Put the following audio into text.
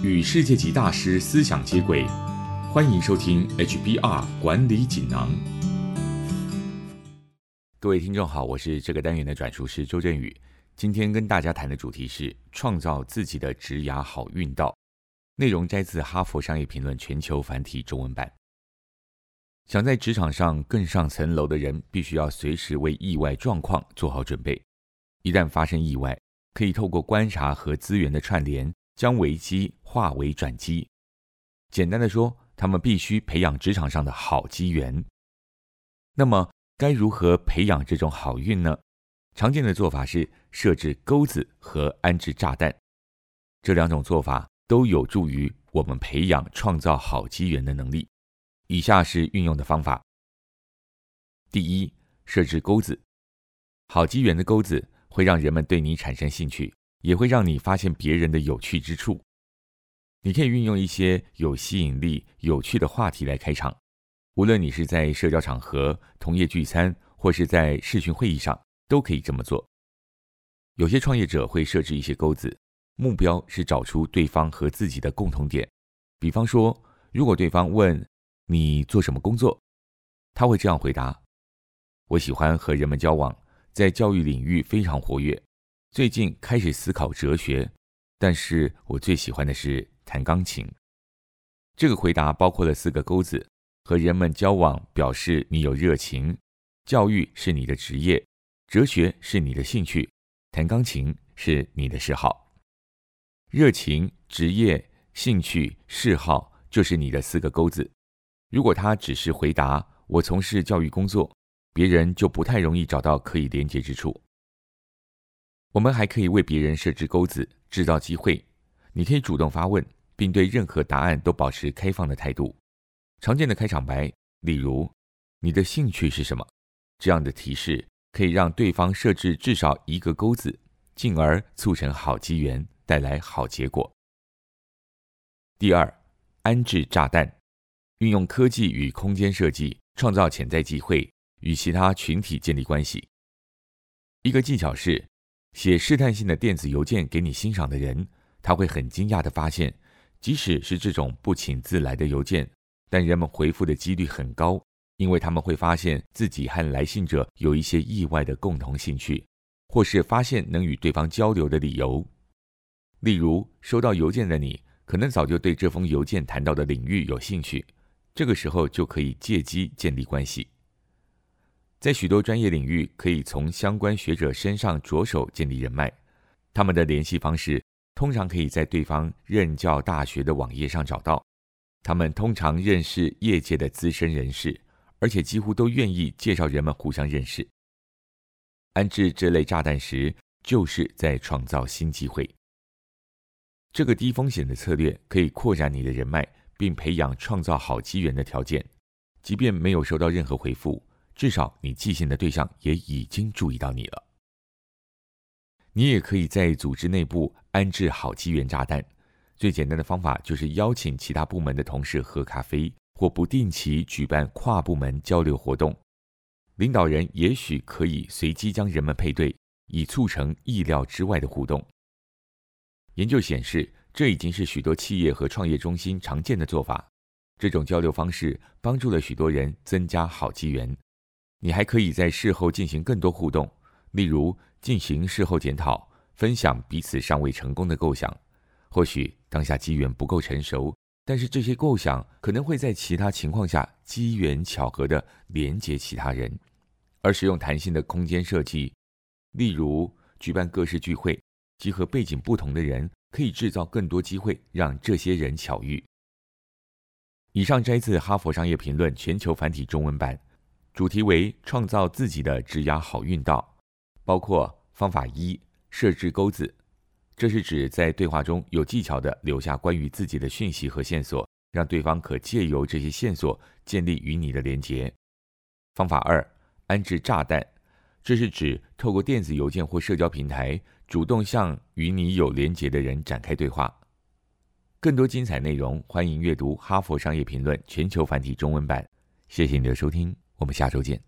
与世界级大师思想接轨，欢迎收听 HBR 管理锦囊。各位听众好，我是这个单元的转述师周振宇。今天跟大家谈的主题是创造自己的职涯好运道，内容摘自《哈佛商业评论》全球繁体中文版。想在职场上更上层楼的人，必须要随时为意外状况做好准备。一旦发生意外，可以透过观察和资源的串联，将危机化为转机。简单的说，他们必须培养职场上的好机缘。那么，该如何培养这种好运呢？常见的做法是设置钩子和安置炸弹，这两种做法都有助于我们培养创造好机缘的能力。以下是运用的方法：第一，设置钩子，好机缘的钩子。会让人们对你产生兴趣，也会让你发现别人的有趣之处。你可以运用一些有吸引力、有趣的话题来开场，无论你是在社交场合、同业聚餐，或是在视讯会议上，都可以这么做。有些创业者会设置一些钩子，目标是找出对方和自己的共同点。比方说，如果对方问你做什么工作，他会这样回答：“我喜欢和人们交往。”在教育领域非常活跃，最近开始思考哲学，但是我最喜欢的是弹钢琴。这个回答包括了四个钩子：和人们交往表示你有热情，教育是你的职业，哲学是你的兴趣，弹钢琴是你的嗜好。热情、职业、兴趣、嗜好就是你的四个钩子。如果他只是回答我从事教育工作。别人就不太容易找到可以连接之处。我们还可以为别人设置钩子，制造机会。你可以主动发问，并对任何答案都保持开放的态度。常见的开场白，例如“你的兴趣是什么”这样的提示，可以让对方设置至少一个钩子，进而促成好机缘，带来好结果。第二，安置炸弹，运用科技与空间设计，创造潜在机会。与其他群体建立关系。一个技巧是写试探性的电子邮件给你欣赏的人，他会很惊讶的发现，即使是这种不请自来的邮件，但人们回复的几率很高，因为他们会发现自己和来信者有一些意外的共同兴趣，或是发现能与对方交流的理由。例如，收到邮件的你可能早就对这封邮件谈到的领域有兴趣，这个时候就可以借机建立关系。在许多专业领域，可以从相关学者身上着手建立人脉。他们的联系方式通常可以在对方任教大学的网页上找到。他们通常认识业界的资深人士，而且几乎都愿意介绍人们互相认识。安置这类炸弹时，就是在创造新机会。这个低风险的策略可以扩展你的人脉，并培养创造好机缘的条件，即便没有收到任何回复。至少你寄信的对象也已经注意到你了。你也可以在组织内部安置好机缘炸弹。最简单的方法就是邀请其他部门的同事喝咖啡，或不定期举办跨部门交流活动。领导人也许可以随机将人们配对，以促成意料之外的互动。研究显示，这已经是许多企业和创业中心常见的做法。这种交流方式帮助了许多人增加好机缘。你还可以在事后进行更多互动，例如进行事后检讨，分享彼此尚未成功的构想。或许当下机缘不够成熟，但是这些构想可能会在其他情况下机缘巧合的连接其他人。而使用弹性的空间设计，例如举办各式聚会，集合背景不同的人，可以制造更多机会让这些人巧遇。以上摘自《哈佛商业评论》全球繁体中文版。主题为创造自己的职涯好运道，包括方法一：设置钩子，这是指在对话中有技巧的留下关于自己的讯息和线索，让对方可借由这些线索建立与你的连结。方法二：安置炸弹，这是指透过电子邮件或社交平台，主动向与你有连结的人展开对话。更多精彩内容，欢迎阅读《哈佛商业评论》全球繁体中文版。谢谢你的收听。我们下周见。